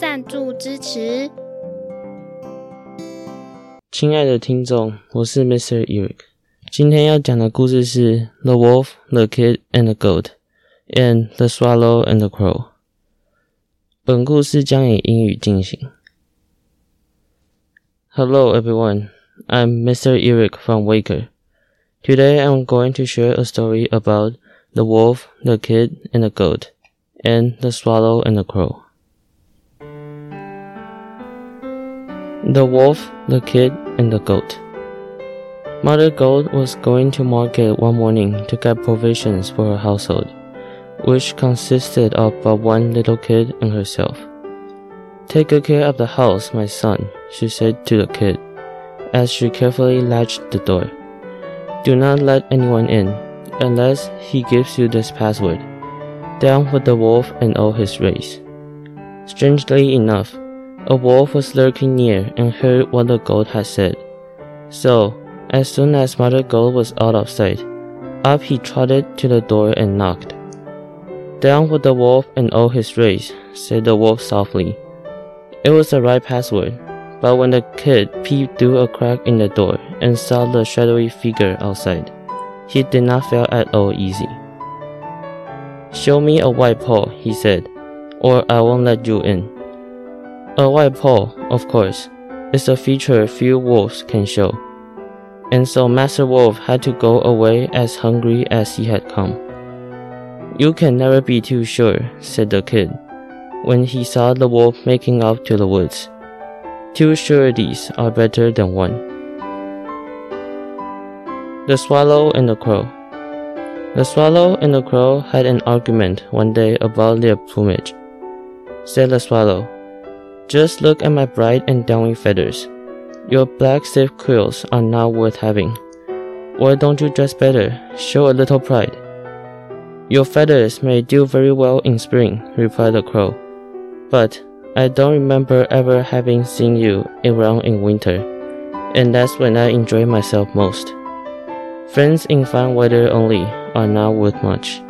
赞助支持。亲爱的听众，我是 Mr. Eirik，今天要讲的故事是《The Wolf, the Kid and the Goat》and《The Swallow and the Crow》。本故事将以英语进行。Hello, everyone. I'm Mr. Eirik from Waker. Today I'm going to share a story about the wolf, the kid, and the goat, and the swallow and the crow. The wolf, the kid, and the goat. Mother Goat was going to market one morning to get provisions for her household, which consisted of but one little kid and herself. Take good care of the house, my son, she said to the kid, as she carefully latched the door. Do not let anyone in, unless he gives you this password. Down with the wolf and all his race. Strangely enough, a wolf was lurking near and heard what the goat had said. So, as soon as Mother Goat was out of sight, up he trotted to the door and knocked. Down with the wolf and all his race, said the wolf softly. It was the right password, but when the kid peeped through a crack in the door and saw the shadowy figure outside, he did not feel at all easy. Show me a white paw, he said, or I won't let you in. A white paw, of course, is a feature few wolves can show. And so Master Wolf had to go away as hungry as he had come. You can never be too sure, said the kid, when he saw the wolf making off to the woods. Two sureties are better than one. The Swallow and the Crow. The Swallow and the Crow had an argument one day about their plumage. Said the Swallow, Just look at my bright and downy feathers. Your black stiff quills are not worth having. Why don't you dress better? Show a little pride. Your feathers may do very well in spring, replied the crow. But I don't remember ever having seen you around in winter, and that's when I enjoy myself most. Friends in fine weather only are not worth much.